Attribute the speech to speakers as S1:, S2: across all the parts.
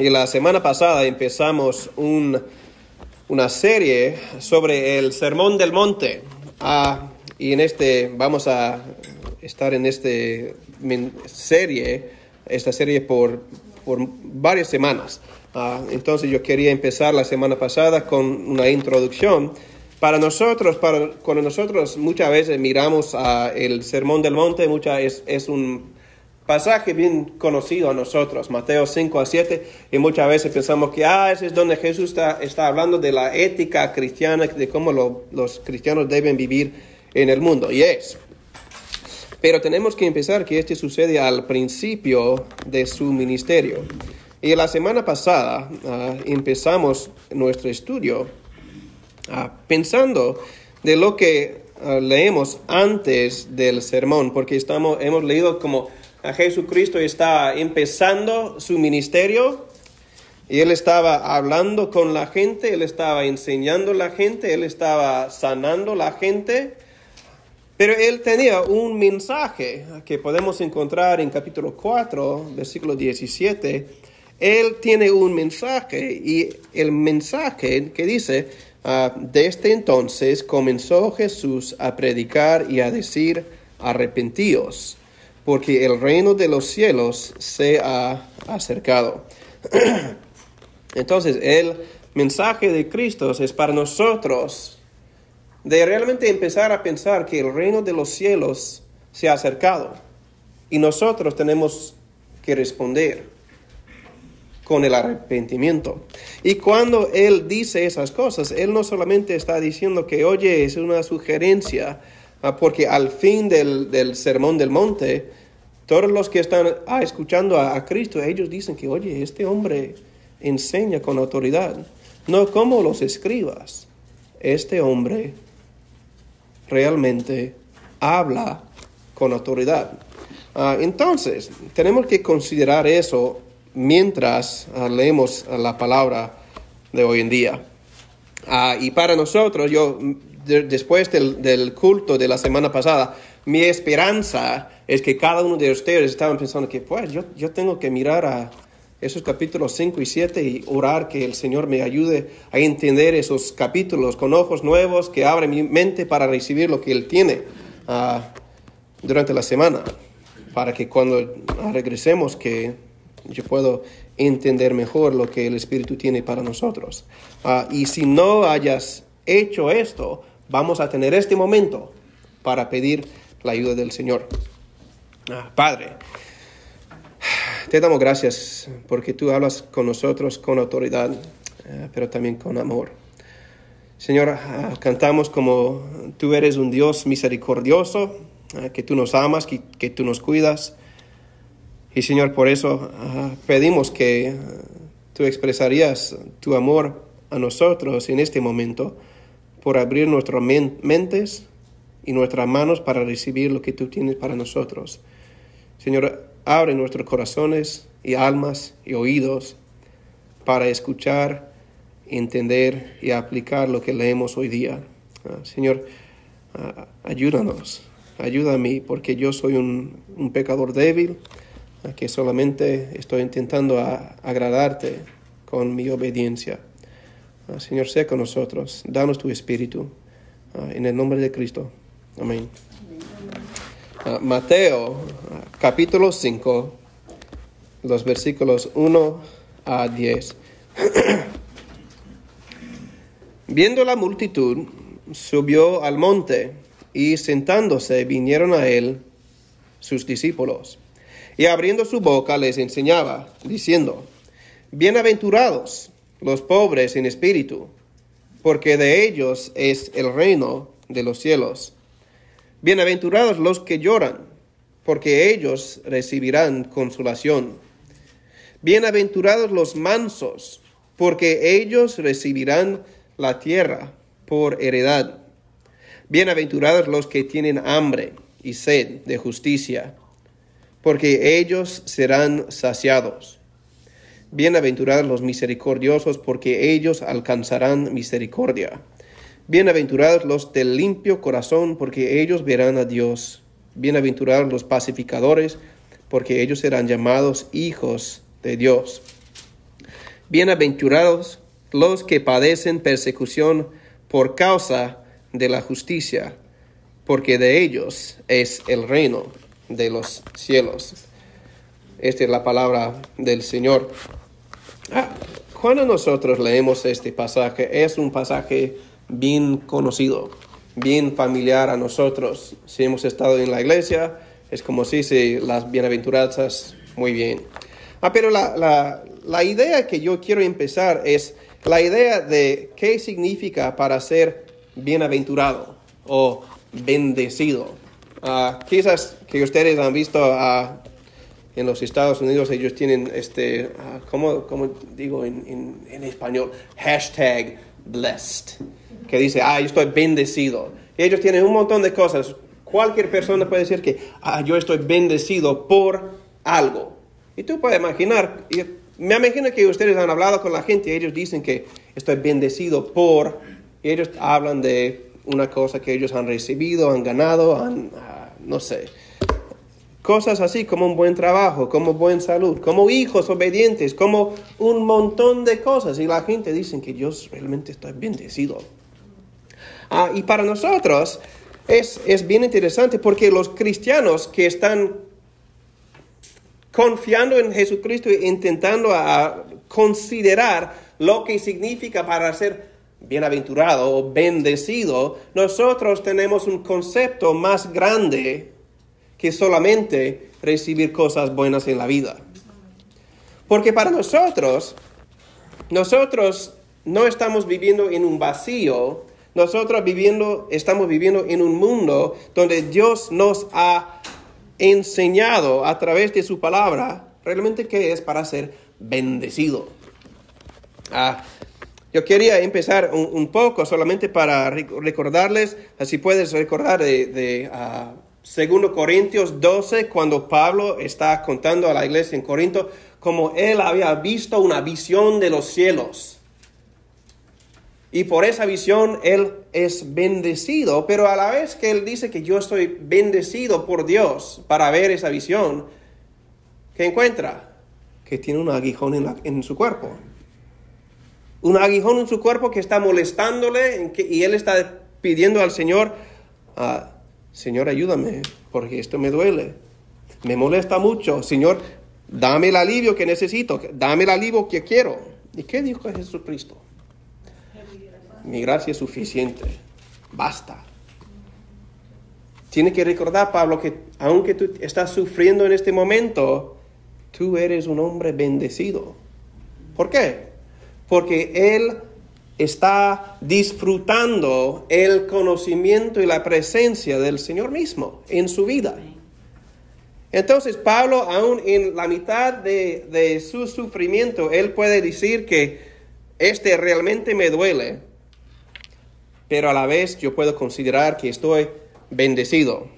S1: Y la semana pasada empezamos un, una serie sobre el Sermón del Monte. Ah, y en este vamos a estar en esta serie, esta serie por, por varias semanas. Ah, entonces yo quería empezar la semana pasada con una introducción. Para nosotros, para, cuando nosotros muchas veces miramos el Sermón del Monte, muchas, es, es un pasaje bien conocido a nosotros, Mateo 5 a 7, y muchas veces pensamos que ah, ese es donde Jesús está, está hablando de la ética cristiana, de cómo los cristianos deben vivir en el mundo, y es. Pero tenemos que empezar que este sucede al principio de su ministerio. Y la semana pasada ah, empezamos nuestro estudio ah, pensando de lo que ah, leemos antes del sermón, porque estamos, hemos leído como Jesucristo está empezando su ministerio. Y él estaba hablando con la gente, él estaba enseñando a la gente, él estaba sanando a la gente, pero él tenía un mensaje que podemos encontrar en capítulo 4, versículo 17. Él tiene un mensaje y el mensaje que dice, uh, desde entonces comenzó Jesús a predicar y a decir, arrepentíos porque el reino de los cielos se ha acercado. Entonces, el mensaje de Cristo es para nosotros de realmente empezar a pensar que el reino de los cielos se ha acercado y nosotros tenemos que responder con el arrepentimiento. Y cuando Él dice esas cosas, Él no solamente está diciendo que, oye, es una sugerencia, ah, porque al fin del, del sermón del monte, todos los que están ah, escuchando a, Cristo, ellos dicen que, oye, este hombre enseña con autoridad. No como los escribas. Este hombre realmente habla con autoridad. Ah, entonces, tenemos que considerar eso mientras ah, leemos la palabra de hoy en día. y para nosotros, yo, después del, del culto de la semana pasada, mi esperanza es que cada uno de ustedes estaban pensando que, pues, yo, yo tengo que mirar a esos capítulos 5 y 7 y orar que el Señor me ayude a entender esos capítulos con ojos nuevos, que abra mi mente para recibir lo que Él tiene uh, durante la semana, para que cuando regresemos, que yo puedo entender mejor lo que el Espíritu tiene para nosotros. Uh, y si no hayas hecho esto, vamos a tener este momento para pedir la ayuda del Señor. Ah, Padre, te damos gracias porque tú hablas con nosotros con autoridad, eh, pero también con amor. Señor, ah, cantamos como tú eres un Dios misericordioso, ah, que tú nos amas, que, que, tú nos cuidas. Y Señor, por eso pedimos que tú expresarías tu amor a nosotros en este momento, por abrir nuestras mentes y nuestras manos para recibir lo que tú tienes para nosotros. Señor, abre nuestros corazones y almas y oídos para escuchar, entender y aplicar lo que leemos hoy día. Ah, Señor, ah, ayúdanos, ayuda a mí, porque yo soy un, pecador débil, ah, que solamente estoy intentando agradarte con mi obediencia. Señor, sé con nosotros, danos tu espíritu, en el nombre de Cristo. Amén. Ah, Mateo capítulo 5, los versículos 1 a 10. Viendo la multitud, subió al monte y sentándose vinieron a él sus discípulos. Y abriendo su boca les enseñaba, diciendo, Bienaventurados los pobres en espíritu, porque de ellos es el reino de los cielos. Bienaventurados los que lloran, porque ellos recibirán consolación. Bienaventurados los mansos, porque ellos recibirán la tierra por heredad. Bienaventurados los que tienen hambre y sed de justicia, porque ellos serán saciados. Bienaventurados los misericordiosos, porque ellos alcanzarán misericordia. Bienaventurados los del limpio corazón, porque ellos verán a Dios. Bienaventurados los pacificadores, porque ellos serán llamados hijos de Dios. Bienaventurados los que padecen persecución por causa de la justicia, porque de ellos es el reino de los cielos. Esta es la palabra del Señor. Ah, cuando nosotros leemos este pasaje, es un pasaje bien conocido, bien familiar a nosotros. Si hemos estado en la iglesia, es como si se las bienaventuranzas muy bien. Ah, pero la, la, la idea que yo quiero empezar es la idea de qué significa para ser bienaventurado o bendecido. Ah, quizás que ustedes han visto uh, en los Estados Unidos, ellos tienen, este, uh, ¿cómo, digo en, en, español? Hashtag blessed, que dice, ah, yo estoy bendecido. Y ellos tienen un montón de cosas. Cualquier persona puede decir que, ah, yo estoy bendecido por algo. Y tú puedes imaginar, me imagino que ustedes han hablado con la gente y ellos dicen que estoy bendecido por, y ellos hablan de una cosa que ellos han recibido, han ganado, han, ah, no sé, cosas así como un buen trabajo, como buena salud, como hijos obedientes, como un montón de cosas. Y la gente dice que yo realmente estoy bendecido. Ah, y para nosotros es, es bien interesante porque los cristianos que están confiando en Jesucristo e intentando a considerar lo que significa para ser bienaventurado o bendecido, nosotros tenemos un concepto más grande que solamente recibir cosas buenas en la vida. Porque para nosotros, nosotros no estamos viviendo en un vacío, nosotros viviendo, estamos viviendo en un mundo donde Dios nos ha enseñado a través de su palabra realmente qué es para ser bendecido. Ah, yo quería empezar un, poco solamente para recordarles, así puedes recordar de, de 2 ah, Corintios 12, cuando Pablo está contando a la iglesia en Corinto como él había visto una visión de los cielos. Y por esa visión Él es bendecido, pero a la vez que Él dice que yo estoy bendecido por Dios para ver esa visión, ¿qué encuentra? Que tiene un aguijón en, su cuerpo. Un aguijón en su cuerpo que está molestándole y Él está pidiendo al Señor, ah, Señor, ayúdame, porque esto me duele. Me molesta mucho. Señor, dame el alivio que necesito, dame el alivio que quiero. ¿Y qué dijo Jesucristo? Mi gracia es suficiente, basta. Tiene que recordar, Pablo, que aunque tú estás sufriendo en este momento, tú eres un hombre bendecido. ¿Por qué? Porque Él está disfrutando el conocimiento y la presencia del Señor mismo en su vida. Entonces Pablo, aún en la mitad de, de su sufrimiento, él puede decir que este realmente me duele, pero a la vez yo puedo considerar que estoy bendecido.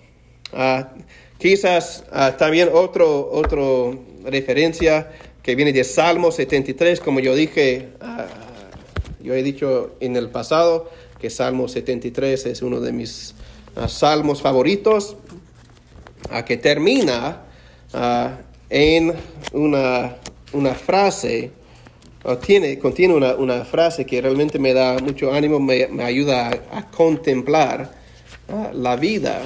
S1: Ah, quizás uh, también otro, otro referencia que viene de Salmo 73, como yo dije, ah, yo he dicho en el pasado que Salmo 73 es uno de mis salmos favoritos, que termina en una, una frase tiene, contiene una, frase que realmente me da mucho ánimo, me, ayuda a, contemplar ah, la vida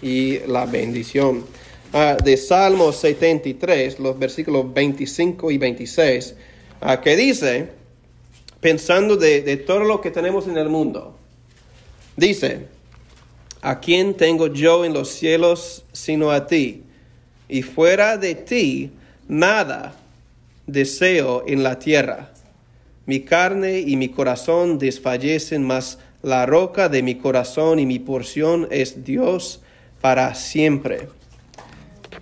S1: y la bendición. Ah, de Salmo 73, los versículos 25 y 26, ah, que dice, pensando de, de todo lo que tenemos en el mundo, dice, ¿a quién tengo yo en los cielos sino a ti? Y fuera de ti, nada deseo en la tierra. Mi carne y mi corazón desfallecen, mas la roca de mi corazón y mi porción es Dios para siempre.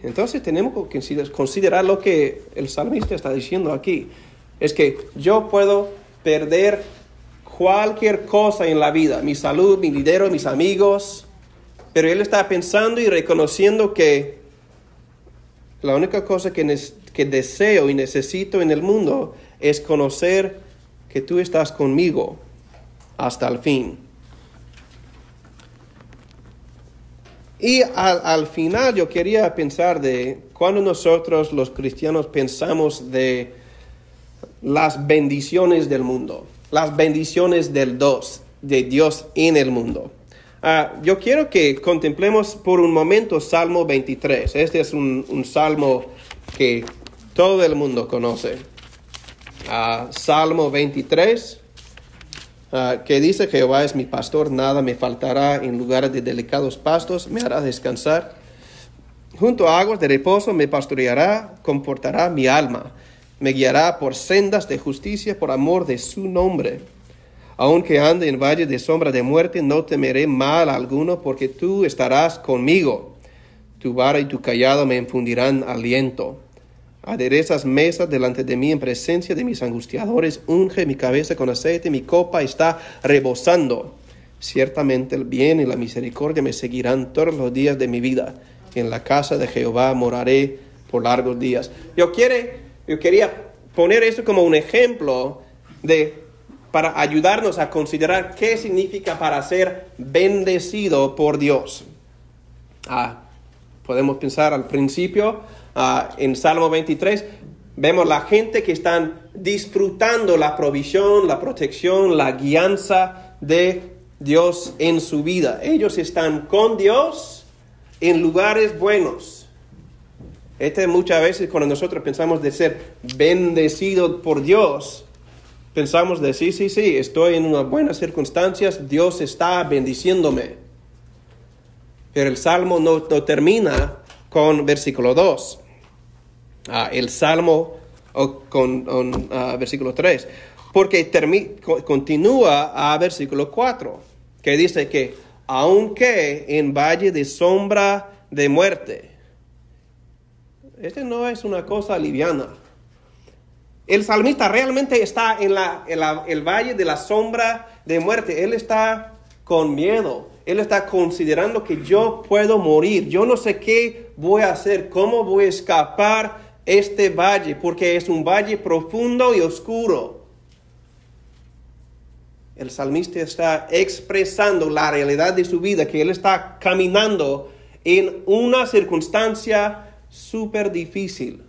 S1: Entonces tenemos que considerar lo que el salmista está diciendo aquí. Es que yo puedo perder cualquier cosa en la vida, mi salud, mi dinero, mis amigos, pero él está pensando y reconociendo que la única cosa que, que deseo y necesito en el mundo es conocer que tú estás conmigo hasta el fin. Y al, final yo quería pensar de cuando nosotros los cristianos pensamos de las bendiciones del mundo, las bendiciones del dos, de Dios en el mundo. Ah, yo quiero que contemplemos por un momento Salmo 23. Este es un, salmo que todo el mundo conoce. Ah, salmo 23, ah, que dice, Jehová es mi pastor, nada me faltará en lugares de delicados pastos, me hará descansar. Junto a aguas de reposo me pastoreará, comportará mi alma, me guiará por sendas de justicia por amor de su nombre aunque ande en valle de sombra de muerte, no temeré mal alguno, porque tú estarás conmigo. Tu vara y tu callado me infundirán aliento. Aderezas mesas delante de mí en presencia de mis angustiadores, unge mi cabeza con aceite, mi copa está rebosando. Ciertamente el bien y la misericordia me seguirán todos los días de mi vida. En la casa de Jehová moraré por largos días. Yo, quiere, yo quería poner eso como un ejemplo de para ayudarnos a considerar qué significa para ser bendecido por Dios. Ah, podemos pensar al principio ah, en Salmo 23, vemos la gente que están disfrutando la provisión, la protección, la guianza de Dios en su vida. Ellos están con Dios en lugares buenos. Este muchas veces cuando nosotros pensamos de ser bendecidos por Dios, pensamos de sí, sí, sí, estoy en unas buenas circunstancias, Dios está bendiciéndome. Pero el salmo no, termina con versículo 2. Ah, el salmo con, ah, versículo 3. Porque continúa a versículo 4, que dice que aunque en valle de sombra de muerte, este no es una cosa liviana. El salmista realmente está en, la, el valle de la sombra de muerte. Él está con miedo. Él está considerando que yo puedo morir. Yo no sé qué voy a hacer, cómo voy a escapar este valle, porque es un valle profundo y oscuro. El salmista está expresando la realidad de su vida, que él está caminando en una circunstancia súper difícil.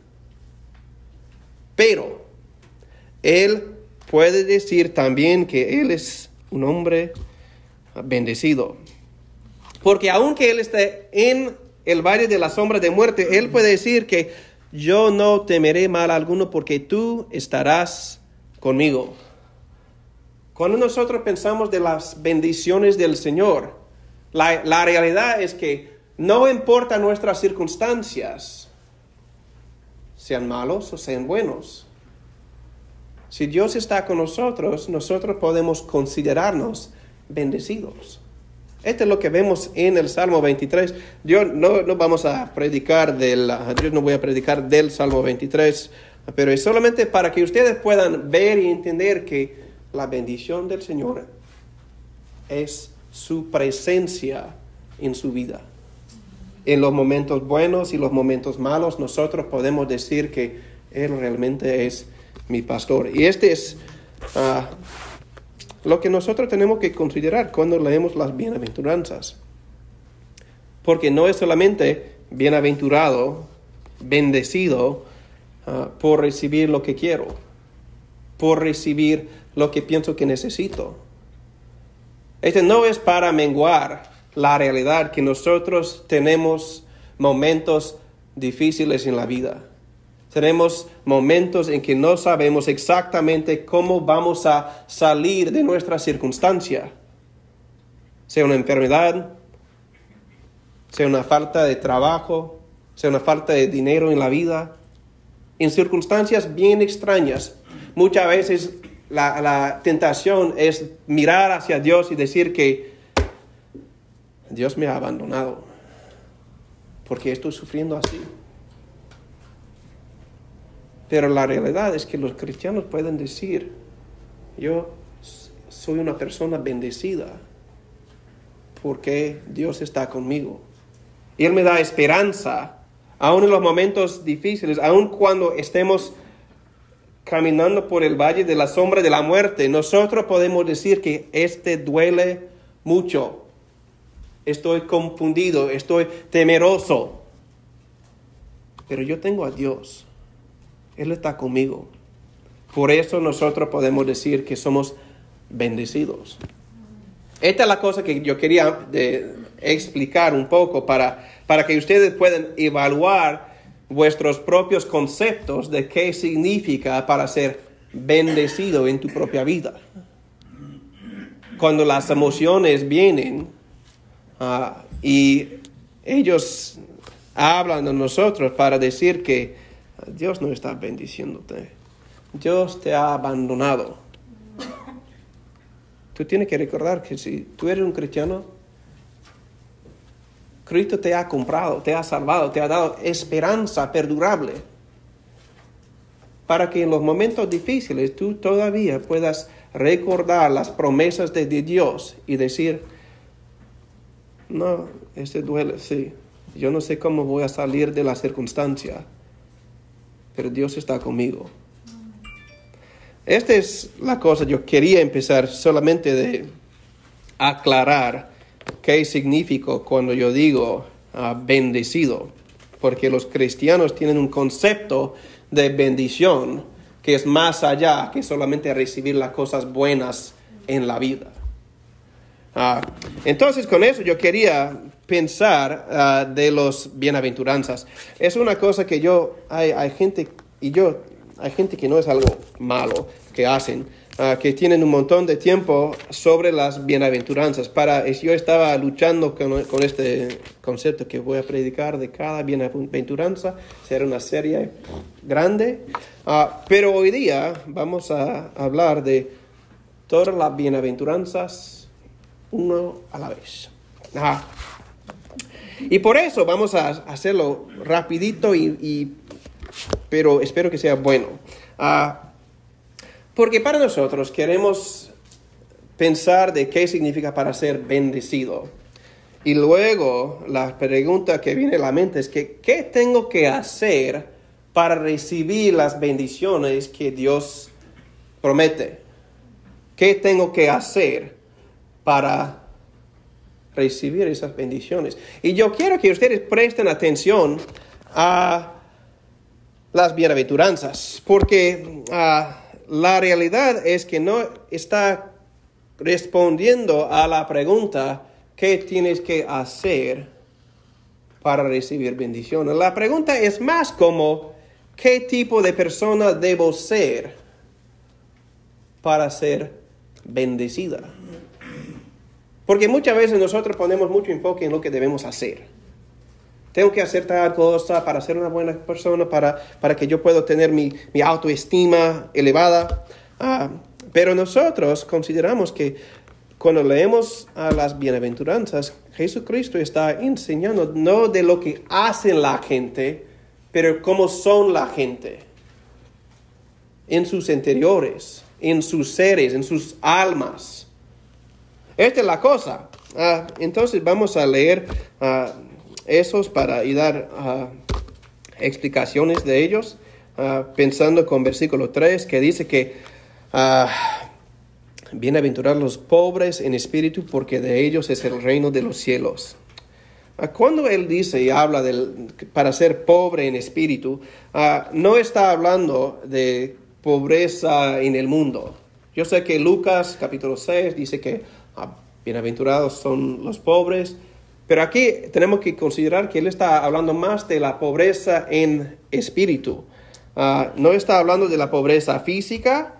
S1: Pero él puede decir también que Él es un hombre bendecido. Porque aunque Él esté en el valle de la sombra de muerte, Él puede decir que yo no temeré mal alguno porque tú estarás conmigo. Cuando nosotros pensamos de las bendiciones del Señor, la, la realidad es que no importa nuestras circunstancias, sean malos o sean buenos, si Dios está con nosotros, nosotros podemos considerarnos bendecidos. Esto es lo que vemos en el Salmo 23. Yo no, no vamos a predicar del, yo no voy a predicar del Salmo 23, pero es solamente para que ustedes puedan ver y entender que la bendición del Señor es su presencia en su vida. En los momentos buenos y los momentos malos, nosotros podemos decir que Él realmente es mi pastor. Y este es ah, lo que nosotros tenemos que considerar cuando leemos las bienaventuranzas. Porque no es solamente bienaventurado, bendecido ah, por recibir lo que quiero, por recibir lo que pienso que necesito. Este no es para menguar la realidad que nosotros tenemos momentos difíciles en la vida. Tenemos momentos en que no sabemos exactamente cómo vamos a salir de nuestra circunstancia. Sea una enfermedad, sea una falta de trabajo, sea una falta de dinero en la vida. En circunstancias bien extrañas, muchas veces la, la tentación es mirar hacia Dios y decir que Dios me ha abandonado porque estoy sufriendo así. Pero la realidad es que los cristianos pueden decir, yo soy una persona bendecida porque Dios está conmigo. Y Él me da esperanza, aun en los momentos difíciles, aun cuando estemos caminando por el valle de la sombra de la muerte, nosotros podemos decir que este duele mucho. Estoy confundido, estoy temeroso. Pero yo tengo a Dios. Él está conmigo. Por eso nosotros podemos decir que somos bendecidos. Esta es la cosa que yo quería explicar un poco para, para que ustedes puedan evaluar vuestros propios conceptos de qué significa para ser bendecido en tu propia vida. Cuando las emociones vienen ah, y ellos hablan a nosotros para decir que Dios no está bendiciéndote, Dios te ha abandonado. Tú tienes que recordar que si tú eres un cristiano, Cristo te ha comprado, te ha salvado, te ha dado esperanza perdurable para que en los momentos difíciles tú todavía puedas recordar las promesas de Dios y decir, no, este duele, sí, yo no sé cómo voy a salir de la circunstancia, Dios está conmigo. Esta es la cosa, yo quería empezar solamente de aclarar qué significa cuando yo digo ah, bendecido, porque los cristianos tienen un concepto de bendición que es más allá que solamente recibir las cosas buenas en la vida. Ah, entonces con eso yo quería pensar ah, de los bienaventuranzas. Es una cosa que yo, hay, hay gente, y yo, hay gente que no es algo malo que hacen, Ah, que tienen un montón de tiempo sobre las bienaventuranzas. Para, yo estaba luchando con, este concepto que voy a predicar de cada bienaventuranza. Será una serie grande. Ah, pero hoy día vamos a hablar de todas las bienaventuranzas uno a la vez. Y por eso vamos a hacerlo rapidito, y, pero espero que sea bueno. Ah, porque para nosotros queremos pensar de qué significa para ser bendecido. Y luego la pregunta que viene a la mente es que, ¿qué tengo que hacer para recibir las bendiciones que Dios promete? ¿Qué tengo que hacer para recibir esas bendiciones? Y yo quiero que ustedes presten atención a las bienaventuranzas, porque... Uh, la realidad es que no está respondiendo a la pregunta, ¿qué tienes que hacer para recibir bendiciones? La pregunta es más como, ¿qué tipo de persona debo ser para ser bendecida? Porque muchas veces nosotros ponemos mucho enfoque en lo que debemos hacer. Tengo que hacer tal cosa para ser una buena persona, para, para que yo pueda tener mi, autoestima elevada. Ah, pero nosotros consideramos que cuando leemos a las bienaventuranzas, Jesucristo está enseñando no de lo que hacen la gente, pero cómo son la gente. En sus interiores, en sus seres, en sus almas. Esta es la cosa. Ah, entonces vamos a leer uh, esos para y dar ah, explicaciones de ellos, ah, pensando con versículo 3 que dice que bienaventurar los pobres en espíritu porque de ellos es el reino de los cielos. Cuando él dice y habla para ser pobre en espíritu, no está hablando de pobreza en el mundo. Yo sé que Lucas capítulo 6 dice que bienaventurados son los pobres, pero aquí tenemos que considerar que él está hablando más de la pobreza en espíritu. Ah, no está hablando de la pobreza física,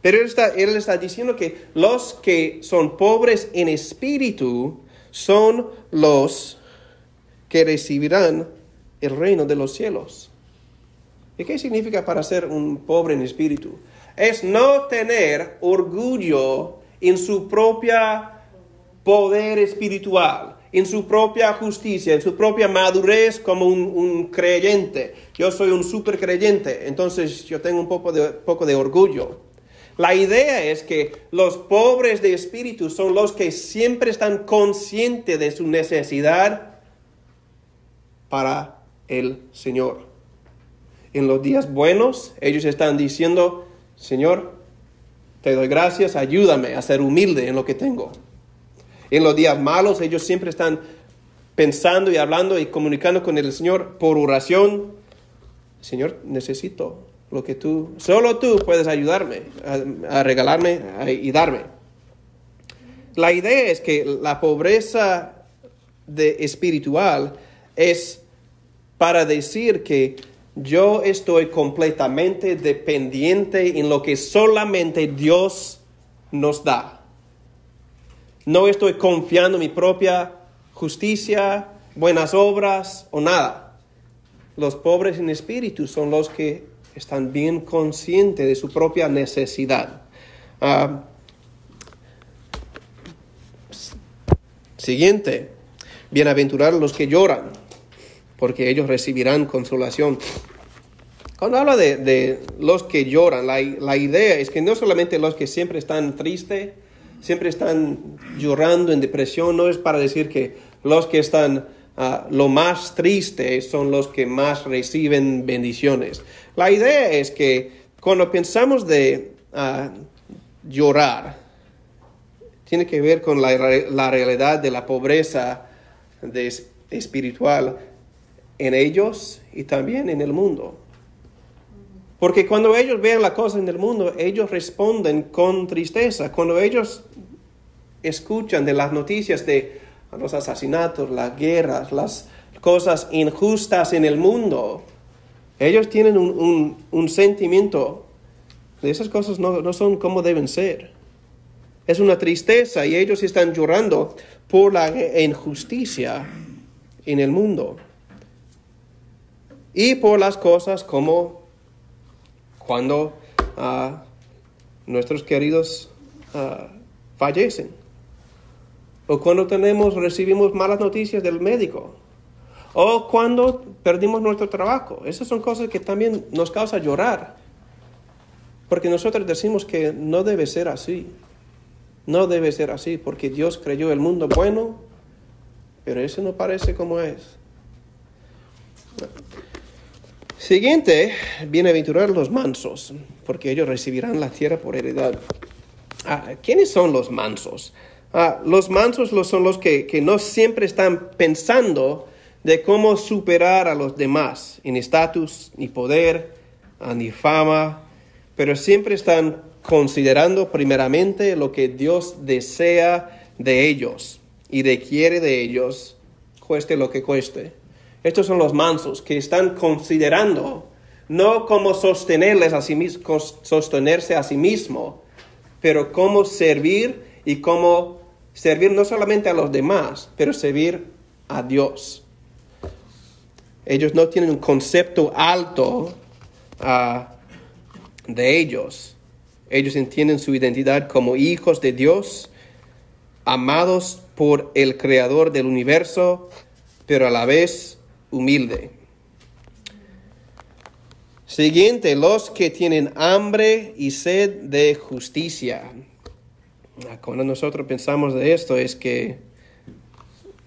S1: pero él está, él está diciendo que los que son pobres en espíritu son los que recibirán el reino de los cielos. ¿Y qué significa para ser un pobre en espíritu? Es no tener orgullo en su propia poder espiritual, en su propia justicia, en su propia madurez como un, creyente. Yo soy un super creyente, entonces yo tengo un poco de, poco de orgullo. La idea es que los pobres de espíritu son los que siempre están conscientes de su necesidad para el Señor. En los días buenos, ellos están diciendo, Señor, te doy gracias, ayúdame a ser humilde en lo que tengo. En los días malos ellos siempre están pensando y hablando y comunicando con el Señor por oración. Señor, necesito lo que tú, solo tú puedes ayudarme, a, regalarme y darme. La idea es que la pobreza de espiritual es para decir que yo estoy completamente dependiente en lo que solamente Dios nos da. No estoy confiando en mi propia justicia, buenas obras o nada. Los pobres en espíritu son los que están bien conscientes de su propia necesidad. Ah, siguiente, bienaventurados los que lloran, porque ellos recibirán consolación. Cuando habla de, los que lloran, la, la, idea es que no solamente los que siempre están tristes, siempre están llorando en depresión, no es para decir que los que están ah, lo más tristes son los que más reciben bendiciones. La idea es que cuando pensamos de ah, llorar, tiene que ver con la, la realidad de la pobreza espiritual en ellos y también en el mundo. Porque cuando ellos vean la cosa en el mundo, ellos responden con tristeza. Cuando ellos escuchan de las noticias de los asesinatos, las guerras, las cosas injustas en el mundo, ellos tienen un, sentimiento de esas cosas no, no son como deben ser. Es una tristeza y ellos están llorando por la injusticia en el mundo. Y por las cosas como cuando ah, nuestros queridos ah, fallecen. O cuando tenemos, recibimos malas noticias del médico. O cuando perdimos nuestro trabajo. Esas son cosas que también nos causan llorar. Porque nosotros decimos que no debe ser así. No debe ser así porque Dios creyó el mundo bueno, pero eso no parece como es. Siguiente, bienaventurados los mansos, porque ellos recibirán la tierra por heredad. Ah, ¿Quiénes son los mansos? Ah, los mansos son los que, no siempre están pensando de cómo superar a los demás en estatus, ni poder, ah, ni fama, pero siempre están considerando primeramente lo que Dios desea de ellos y requiere de ellos, cueste lo que cueste. Estos son los mansos que están considerando no cómo sostenerles a sí sostenerse a sí mismo, pero cómo servir y cómo servir no solamente a los demás, pero servir a Dios. Ellos no tienen un concepto alto ah, de ellos. Ellos entienden su identidad como hijos de Dios, amados por el Creador del universo, pero a la vez humilde. Siguiente, los que tienen hambre y sed de justicia. Cuando nosotros pensamos de esto es que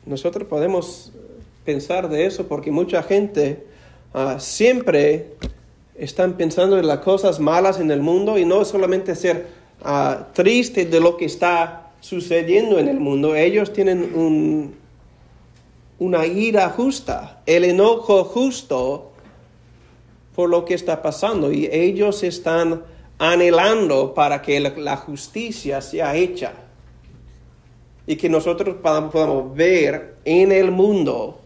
S1: nosotros podemos pensar de eso porque mucha gente ah, siempre están pensando en las cosas malas en el mundo y no solamente ser uh, triste de lo que está sucediendo en el mundo. Ellos tienen un, una ira justa, el enojo justo por lo que está pasando. Y ellos están anhelando para que la justicia sea hecha. Y que nosotros podamos ver en el mundo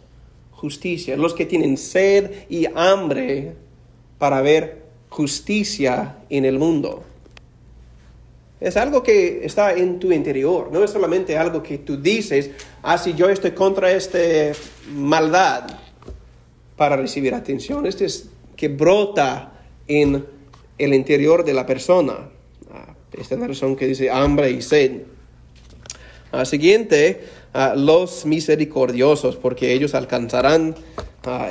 S1: justicia, los que tienen sed y hambre para ver justicia en el mundo. Es algo que está en tu interior, no es solamente algo que tú dices, ah, si yo estoy contra esta maldad para recibir atención. Este es que brota en el interior de la persona. Ah, esta es la razón que dice hambre y sed. Ah, siguiente, ah, los misericordiosos, porque ellos alcanzarán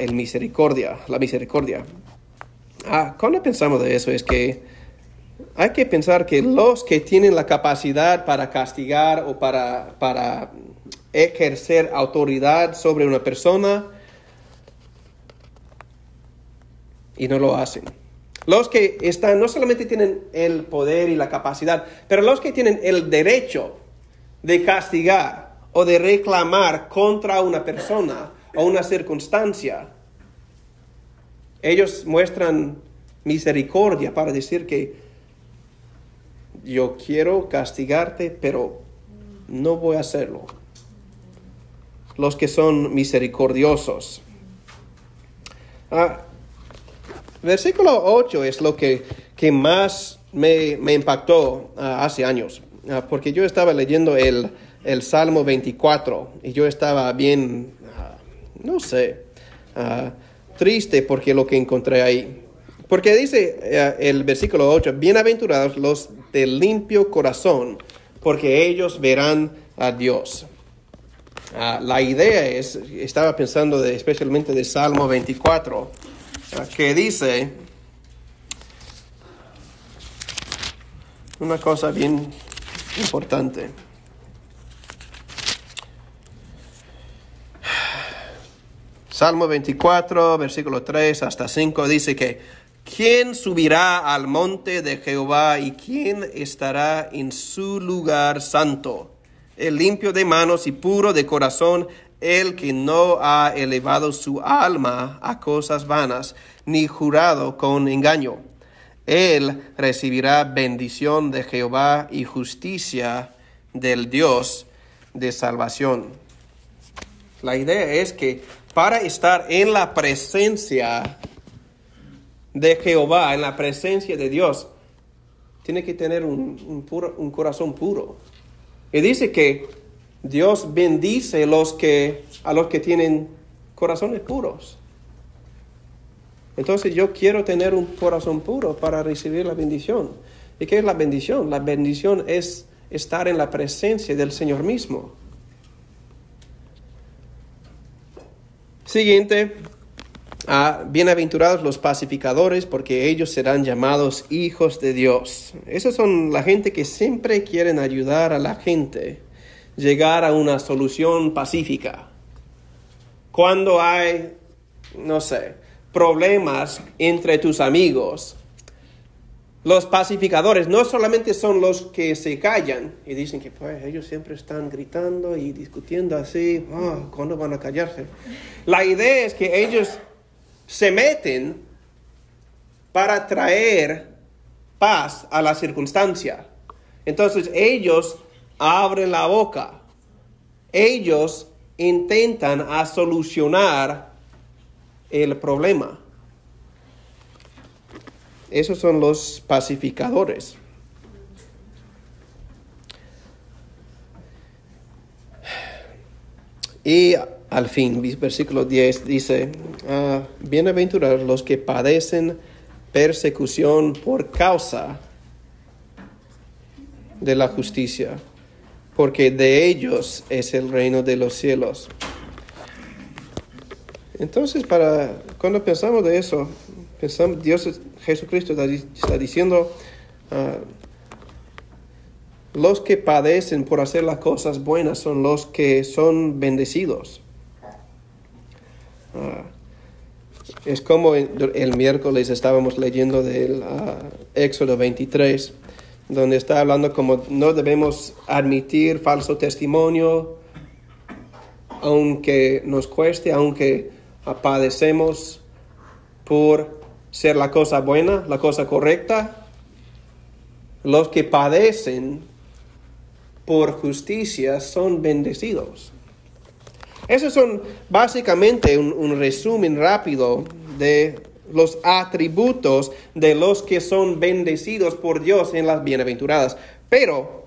S1: el misericordia, la misericordia. cuando pensamos de eso es que hay que pensar que los que tienen la capacidad para castigar o para, para ejercer autoridad sobre una persona y no lo hacen. Los que están, no solamente tienen el poder y la capacidad, pero los que tienen el derecho de castigar o de reclamar contra una persona o una circunstancia, ellos muestran misericordia para decir que yo quiero castigarte, pero no voy a hacerlo. Los que son misericordiosos. Ah, versículo 8 es lo que, que más me, impactó ah, hace años, ah, porque yo estaba leyendo el, el, Salmo 24 y yo estaba bien, no sé, triste porque lo que encontré ahí. Porque dice eh, el versículo 8, bienaventurados los de limpio corazón, porque ellos verán a Dios. Ah, la idea es, estaba pensando de, especialmente de Salmo 24, ah, que dice una cosa bien importante. Salmo 24, versículo 3 hasta 5 dice que ¿Quién subirá al monte de Jehová y quién estará en su lugar santo? El limpio de manos y puro de corazón, el que no ha elevado su alma a cosas vanas, ni jurado con engaño. Él recibirá bendición de Jehová y justicia del Dios de salvación. La idea es que para estar en la presencia de Jehová, en la presencia de Dios, tiene que tener un, un corazón puro. Y dice que Dios bendice los que, a los que tienen corazones puros. Entonces yo quiero tener un corazón puro para recibir la bendición. ¿Y qué es la bendición? La bendición es estar en la presencia del Señor mismo. Siguiente, Bienaventurados los pacificadores, porque ellos serán llamados hijos de Dios. Esos son la gente que siempre quieren ayudar a la gente, llegar a una solución pacífica. Cuando hay, no sé, problemas entre tus amigos, los pacificadores no solamente son los que se callan y dicen que pues ellos siempre están gritando y discutiendo así, oh, ¿cuándo van a callarse? La idea es que ellos se meten para traer paz a la circunstancia. Entonces ellos abren la boca. Ellos intentan a solucionar el problema. Esos son los pacificadores. Y al fin, versículo 10 dice, ah, bienaventurados los que padecen persecución por causa de la justicia, porque de ellos es el reino de los cielos. Entonces, para cuando pensamos de eso, pensamos, Dios Jesucristo está, diciendo, ah, los que padecen por hacer las cosas buenas son los que son bendecidos. Ah, es como el, miércoles estábamos leyendo del ah, Éxodo 23, donde está hablando como no debemos admitir falso testimonio, aunque nos cueste, aunque padecemos por ser la cosa buena, la cosa correcta. Los que padecen por justicia son bendecidos. Esos son básicamente un, resumen rápido de los atributos de los que son bendecidos por Dios en las bienaventuradas. Pero,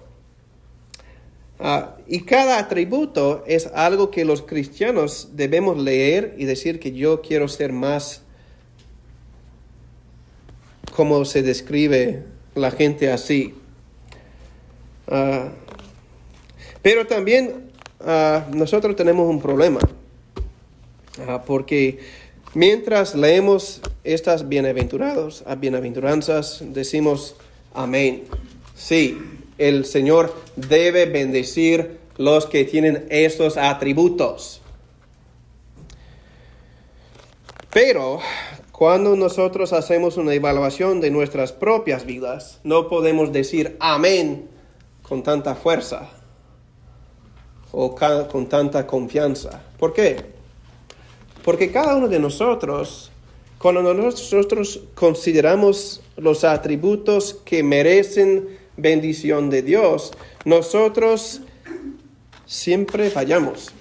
S1: ah, y cada atributo es algo que los cristianos debemos leer y decir que yo quiero ser más como se describe la gente así. Ah, pero también Ah, nosotros tenemos un problema, ah, porque mientras leemos estas bienaventurados, a bienaventuranzas, decimos amén. Sí, el Señor debe bendecir los que tienen estos atributos. Pero cuando nosotros hacemos una evaluación de nuestras propias vidas, no podemos decir amén con tanta fuerza o con tanta confianza. ¿Por qué? Porque cada uno de nosotros Cuando nosotros consideramos los atributos que merecen bendición de Dios, nosotros siempre fallamos.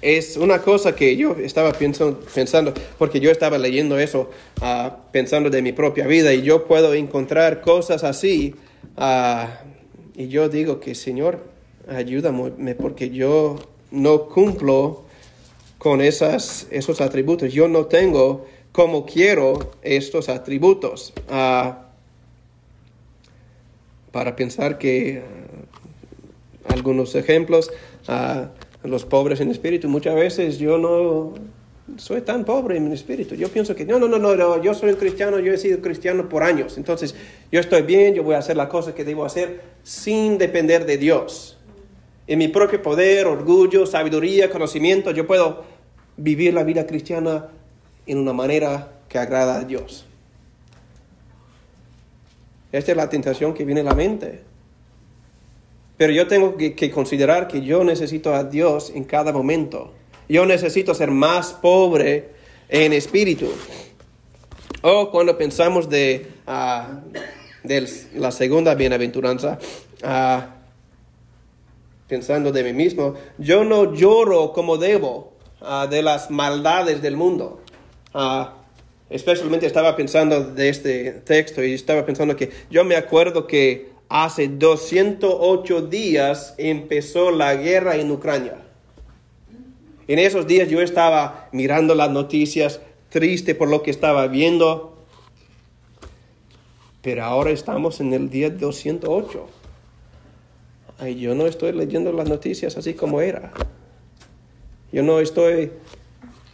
S1: Es una cosa que yo estaba pensando, porque yo estaba leyendo eso, ah, pensando de mi propia vida, y yo puedo encontrar cosas así, ah, y yo digo que Señor, ayúdame, porque yo no cumplo con esas, esos atributos. Yo no tengo como quiero estos atributos. Ah, para pensar que ah, algunos ejemplos, ah, los pobres en espíritu, muchas veces yo no soy tan pobre en mi espíritu. Yo pienso que no, no, no, no, yo soy un cristiano, yo he sido cristiano por años. Entonces, yo estoy bien, yo voy a hacer las cosas que debo hacer sin depender de Dios. En mi propio poder, orgullo, sabiduría, conocimiento, yo puedo vivir la vida cristiana en una manera que agrada a Dios. Esta es la tentación que viene a la mente. Pero yo tengo que, considerar que yo necesito a Dios en cada momento. Yo necesito ser más pobre en espíritu. O cuando pensamos de, ah, la segunda bienaventuranza, uh, pensando de mí mismo, yo no lloro como debo Ah, de las maldades del mundo. Ah, especialmente estaba pensando de este texto y estaba pensando que yo me acuerdo que hace 208 días empezó la guerra en Ucrania. En esos días yo estaba mirando las noticias, triste por lo que estaba viendo, pero ahora estamos en el día 208. Ay, yo no estoy leyendo las noticias así como era. Yo no estoy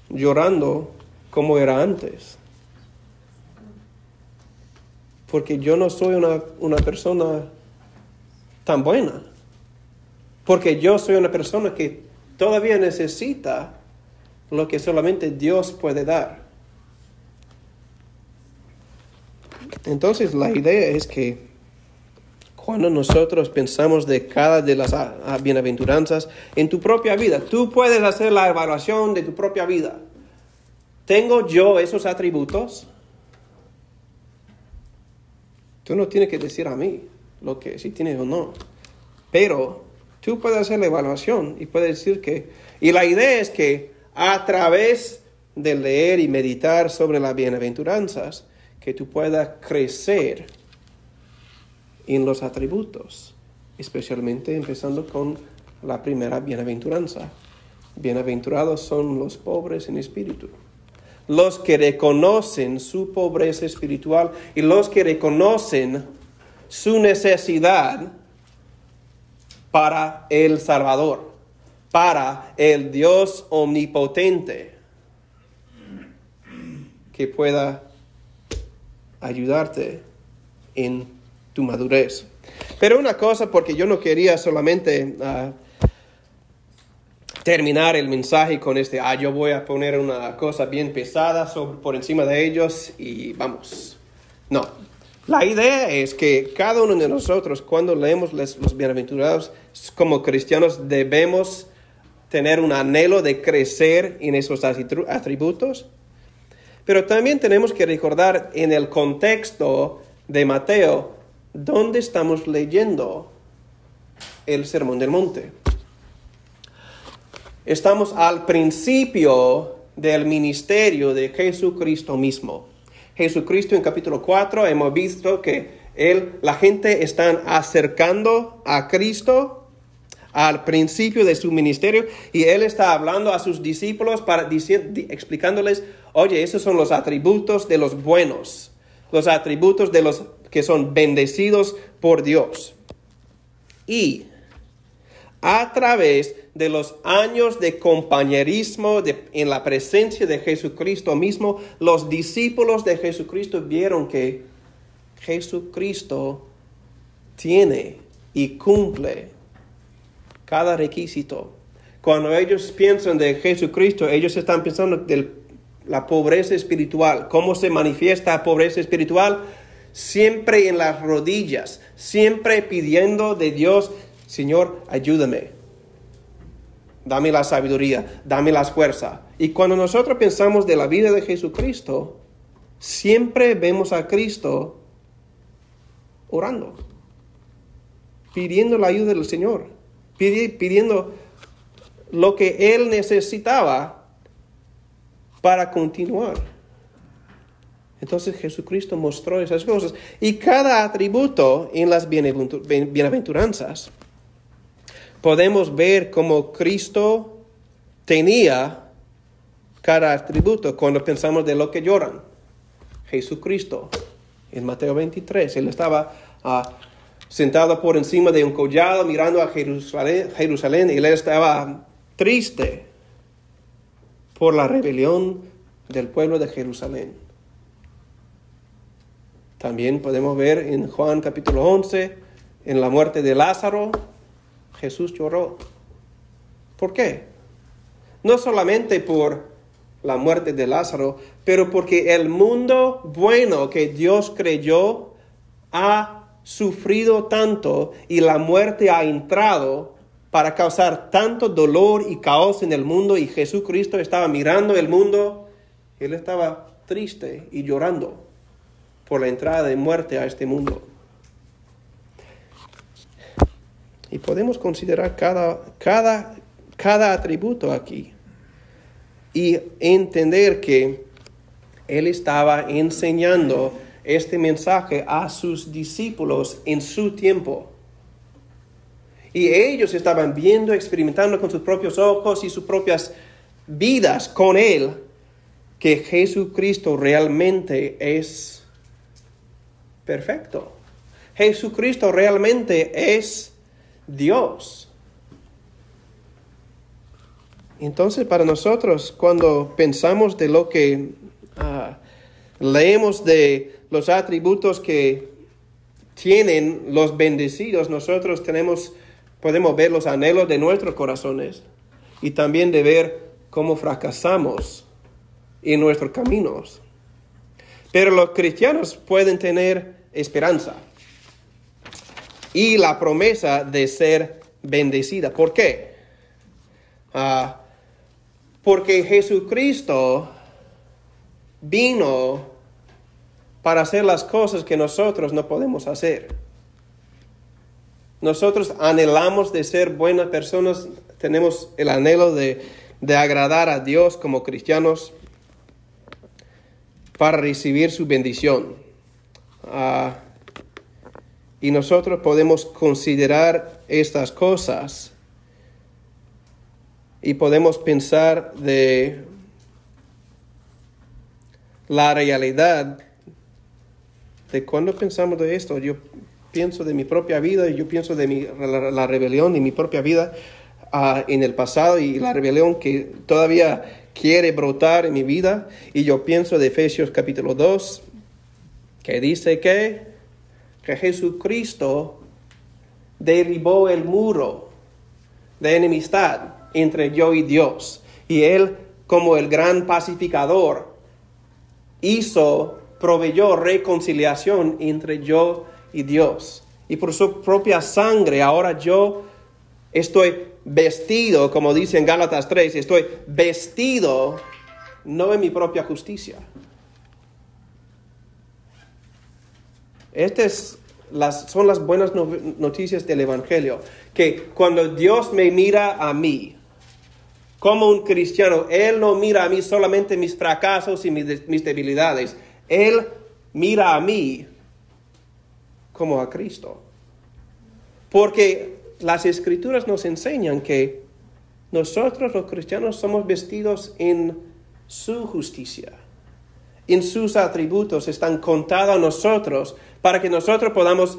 S1: llorando como era antes. Porque yo no soy una, persona tan buena. Porque yo soy una persona que todavía necesita lo que solamente Dios puede dar. Entonces la idea es que cuando nosotros pensamos de cada de las ah, ah, bienaventuranzas en tu propia vida. Tú puedes hacer la evaluación de tu propia vida. ¿Tengo yo esos atributos? Tú no tienes que decir a mí lo que si tienes o no. Pero tú puedes hacer la evaluación y puedes decir que... Y la idea es que a través de leer y meditar sobre las bienaventuranzas, que tú puedas crecer en los atributos, especialmente empezando con la primera bienaventuranza. Bienaventurados son los pobres en espíritu, los que reconocen su pobreza espiritual y los que reconocen su necesidad para el Salvador, para el Dios omnipotente, que pueda ayudarte en madurez. Pero una cosa, porque yo no quería solamente ah, terminar el mensaje con este, ah, yo voy a poner una cosa bien pesada por encima de ellos y vamos. No, la idea es que cada uno de nosotros, cuando leemos los bienaventurados, como cristianos debemos tener un anhelo de crecer en esos atributos, pero también tenemos que recordar en el contexto de Mateo, ¿dónde estamos leyendo el Sermón del Monte? Estamos al principio del ministerio de Jesucristo mismo. Jesucristo en capítulo 4 hemos visto que él, la gente están acercando a Cristo al principio de su ministerio y él está hablando a sus discípulos para explicándoles, oye, esos son los atributos de los buenos, los atributos de los que son bendecidos por Dios. Y a través de los años de compañerismo en la presencia de Jesucristo mismo, los discípulos de Jesucristo vieron que Jesucristo tiene y cumple cada requisito. Cuando ellos piensan de Jesucristo, ellos están pensando de la pobreza espiritual. ¿Cómo se manifiesta la pobreza espiritual? Siempre en las rodillas, siempre pidiendo de Dios, Señor, ayúdame. Dame la sabiduría, dame la fuerza. Y cuando nosotros pensamos de la vida de Jesucristo, siempre vemos a Cristo orando, pidiendo la ayuda del Señor, pidiendo lo que Él necesitaba para continuar. Entonces Jesucristo mostró esas cosas. Y cada atributo en las bienaventuranzas, podemos ver cómo Cristo tenía cada atributo cuando pensamos de lo que lloran. Jesucristo, en Mateo 23, él estaba ah, sentado por encima de un collado mirando a Jerusalén, Jerusalén y él estaba triste por la rebelión del pueblo de Jerusalén. También podemos ver en Juan capítulo 11, en la muerte de Lázaro, Jesús lloró. ¿Por qué? No solamente por la muerte de Lázaro, pero porque el mundo bueno que Dios creyó ha sufrido tanto y la muerte ha entrado para causar tanto dolor y caos en el mundo y Jesucristo estaba mirando el mundo, él estaba triste y llorando por la entrada de muerte a este mundo. Y podemos considerar cada, cada, cada atributo aquí y entender que Él estaba enseñando este mensaje a sus discípulos en su tiempo. Y ellos estaban viendo, experimentando con sus propios ojos y sus propias vidas con Él, que Jesucristo realmente es perfecto. Jesucristo realmente es Dios. Entonces, para nosotros, cuando pensamos de lo que ah, leemos de los atributos que tienen los bendecidos, nosotros tenemos, podemos ver los anhelos de nuestros corazones y también de ver cómo fracasamos en nuestros caminos. Pero los cristianos pueden tener esperanza y la promesa de ser bendecida. ¿Por qué? Ah, porque Jesucristo vino para hacer las cosas que nosotros no podemos hacer. Nosotros anhelamos de ser buenas personas, tenemos el anhelo de, agradar a Dios como cristianos para recibir su bendición. Ah, y nosotros podemos considerar estas cosas y podemos pensar de la realidad de cuando pensamos de esto. Yo pienso de mi propia vida, yo pienso de mi, la, rebelión en mi propia vida ah, en el pasado y la rebelión que todavía quiere brotar en mi vida. Y yo pienso de Efesios capítulo 2, que dice que que Jesucristo derribó el muro de enemistad entre yo y Dios. Y Él, como el gran pacificador, hizo, proveyó reconciliación entre yo y Dios. Y por su propia sangre, ahora yo estoy vestido, como dice en Gálatas 3, estoy vestido no en mi propia justicia, Estas son las buenas noticias del Evangelio, que cuando Dios me mira a mí, como un cristiano, Él no mira a mí solamente mis fracasos y mis, debilidades, Él mira a mí como a Cristo. Porque las escrituras nos enseñan que nosotros los cristianos somos vestidos en su justicia, en sus atributos, están contados a nosotros para que nosotros podamos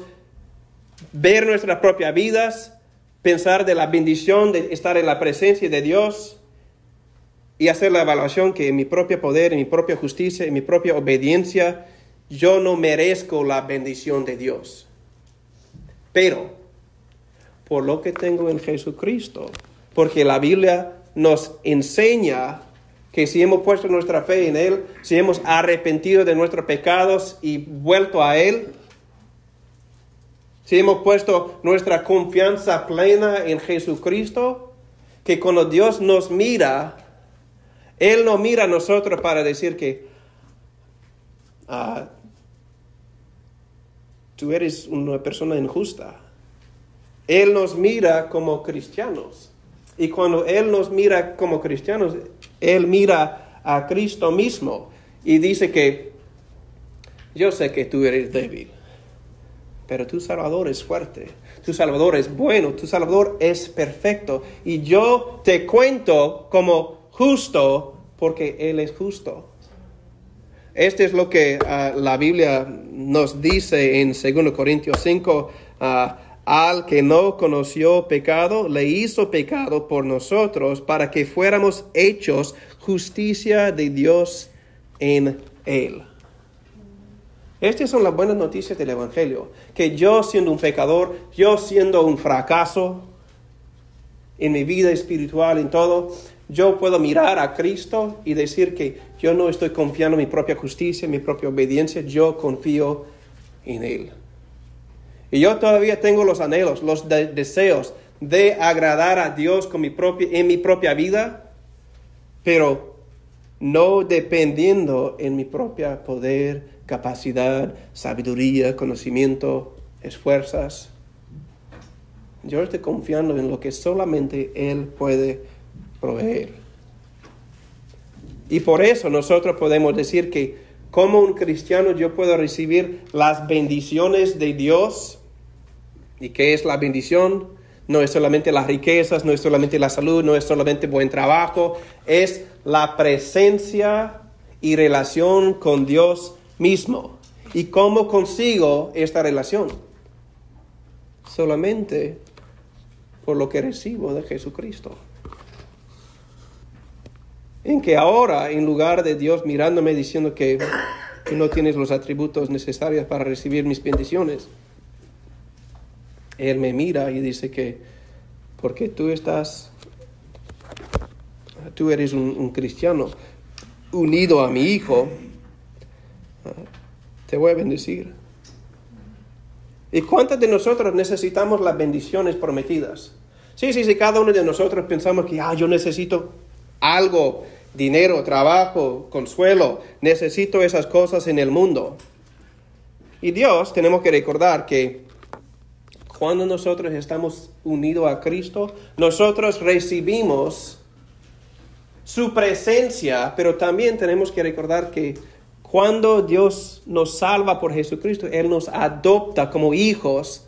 S1: ver nuestras propias vidas, pensar de la bendición de estar en la presencia de Dios y hacer la evaluación que en mi propio poder, en mi propia justicia, en mi propia obediencia, yo no merezco la bendición de Dios. Pero, por lo que tengo en Jesucristo, porque la Biblia nos enseña que si hemos puesto nuestra fe en Él, si hemos arrepentido de nuestros pecados y vuelto a Él, si hemos puesto nuestra confianza plena en Jesucristo, que cuando Dios nos mira, Él no mira a nosotros para decir que ah, tú eres una persona injusta. Él nos mira como cristianos. Y cuando Él nos mira como cristianos, Él mira a Cristo mismo y dice que yo sé que tú eres débil, pero tu Salvador es fuerte, tu Salvador es bueno, tu Salvador es perfecto. Y yo te cuento como justo porque Él es justo. Este es lo que ah, la Biblia nos dice en 2 Corintios 5. Ah, al que no conoció pecado, le hizo pecado por nosotros para que fuéramos hechos justicia de Dios en él. Estas son las buenas noticias del Evangelio. Que yo siendo un pecador, yo siendo un fracaso en mi vida espiritual, en todo, yo puedo mirar a Cristo y decir que yo no estoy confiando en mi propia justicia, en mi propia obediencia, yo confío en Él. Y yo todavía tengo los anhelos, los deseos de agradar a Dios con mi propia, en mi propia vida, pero no dependiendo en mi propia poder, capacidad, sabiduría, conocimiento, esfuerzas. Yo estoy confiando en lo que solamente Él puede proveer. Y por eso nosotros podemos decir que como un cristiano yo puedo recibir las bendiciones de Dios. ¿Y qué es la bendición? No es solamente las riquezas, no es solamente la salud, no es solamente buen trabajo, es la presencia y relación con Dios mismo. ¿Y cómo consigo esta relación? Solamente por lo que recibo de Jesucristo en que ahora, en lugar de Dios mirándome diciendo que no tienes los atributos necesarios para recibir mis bendiciones, Él me mira y dice que porque tú estás, tú eres un, cristiano unido a mi Hijo, te voy a bendecir. ¿Y cuántos de nosotros necesitamos las bendiciones prometidas? Sí, sí, sí, cada uno de nosotros pensamos que, ah, yo necesito algo, dinero, trabajo, consuelo. Necesito esas cosas en el mundo. Y Dios, tenemos que recordar que cuando nosotros estamos unidos a Cristo, nosotros recibimos su presencia, pero también tenemos que recordar que cuando Dios nos salva por Jesucristo, Él nos adopta como hijos.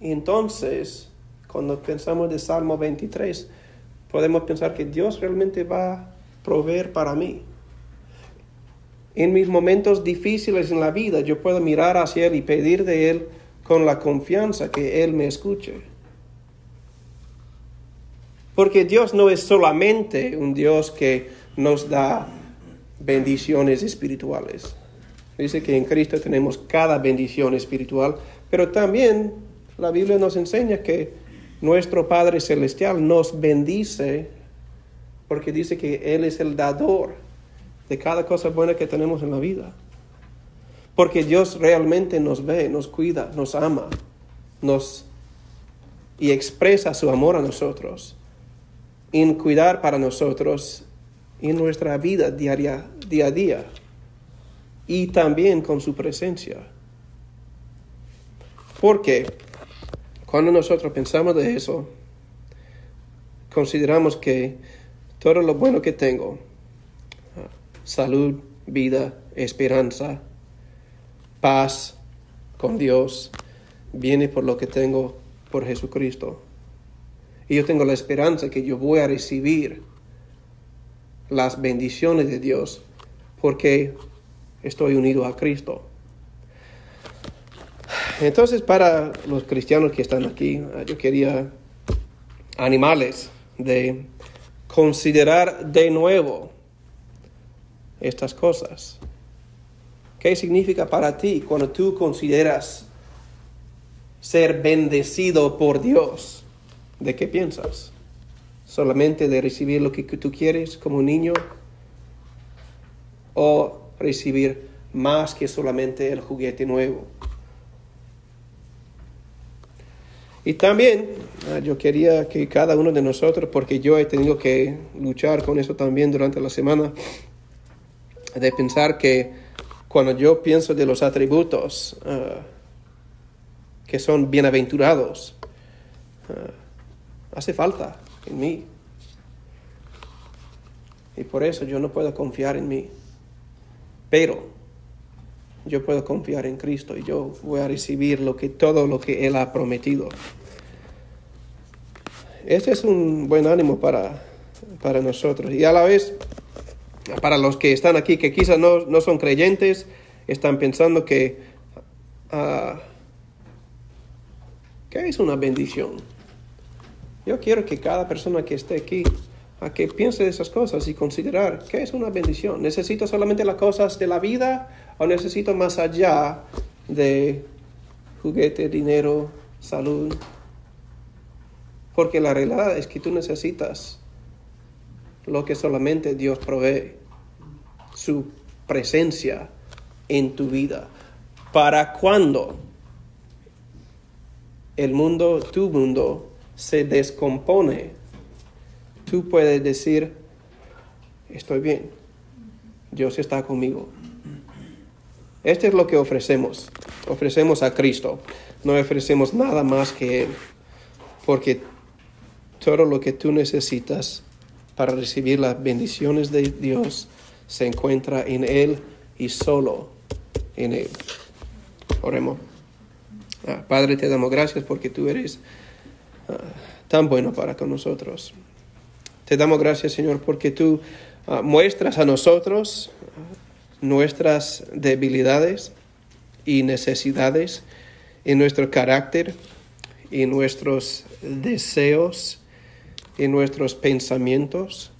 S1: Entonces, cuando pensamos de Salmo 23, podemos pensar que Dios realmente va a proveer para mí. En mis momentos difíciles en la vida, yo puedo mirar hacia Él y pedir de Él con la confianza que Él me escuche. Porque Dios no es solamente un Dios que nos da bendiciones espirituales. Dice que en Cristo tenemos cada bendición espiritual, pero también la Biblia nos enseña que nuestro Padre Celestial nos bendice porque dice que Él es el dador de cada cosa buena que tenemos en la vida. Porque Dios realmente nos ve, nos cuida, nos ama, nos y expresa su amor a nosotros en cuidar para nosotros en nuestra vida diaria, día a día y también con su presencia. Porque cuando nosotros pensamos de eso, consideramos que todo lo bueno que tengo, salud, vida, esperanza, paz con Dios, viene por lo que tengo por Jesucristo. Y yo tengo la esperanza que yo voy a recibir las bendiciones de Dios porque estoy unido a Cristo. Entonces, para los cristianos que están aquí, yo quería animales de considerar de nuevo estas cosas. ¿Qué significa para ti cuando tú consideras ser bendecido por Dios? ¿De qué piensas? ¿Solamente de recibir lo que tú quieres como un niño? ¿O recibir más que solamente el juguete nuevo? Y también ah, yo quería que cada uno de nosotros, porque yo he tenido que luchar con eso también durante la semana, de pensar que cuando yo pienso de los atributos ah, que son bienaventurados, ah, hace falta en mí. Y por eso yo no puedo confiar en mí. Pero yo puedo confiar en Cristo y yo voy a recibir todo lo que Él ha prometido. Este es un buen ánimo para, para nosotros. Y a la vez, para los que están aquí, que quizás no, no son creyentes, están pensando que, uh, ¿qué es una bendición? Yo quiero que cada persona que esté aquí a que piense de esas cosas y considerar qué es una bendición. ¿Necesito solamente las cosas de la vida o necesito más allá de juguete, dinero, salud? Porque la realidad es que tú necesitas lo que solamente Dios provee, su presencia en tu vida. ¿Para cuando el mundo, tu mundo, se descompone? tú puedes decir, estoy bien, Dios está conmigo. Este es lo que ofrecemos. Ofrecemos a Cristo. No ofrecemos nada más que Él. Porque todo lo que tú necesitas para recibir las bendiciones de Dios se encuentra en Él y solo en Él. Oremos. Ah, Padre, te damos gracias porque tú eres ah, tan bueno para con nosotros. Te damos gracias, Señor, porque tú ah, muestras a nosotros nuestras debilidades y necesidades en nuestro carácter, en nuestros deseos, en nuestros pensamientos,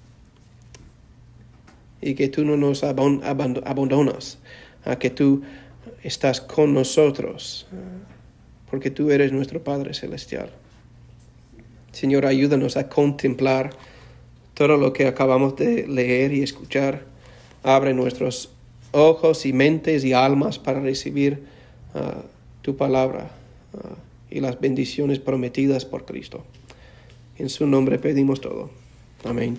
S1: y que tú no nos abandonas, a que tú estás con nosotros, porque tú eres nuestro Padre Celestial. Señor, ayúdanos a contemplar todo lo que acabamos de leer y escuchar. Abre nuestros ojos y mentes y almas para recibir ah, tu palabra ah, y las bendiciones prometidas por Cristo. En su nombre pedimos todo. Amén.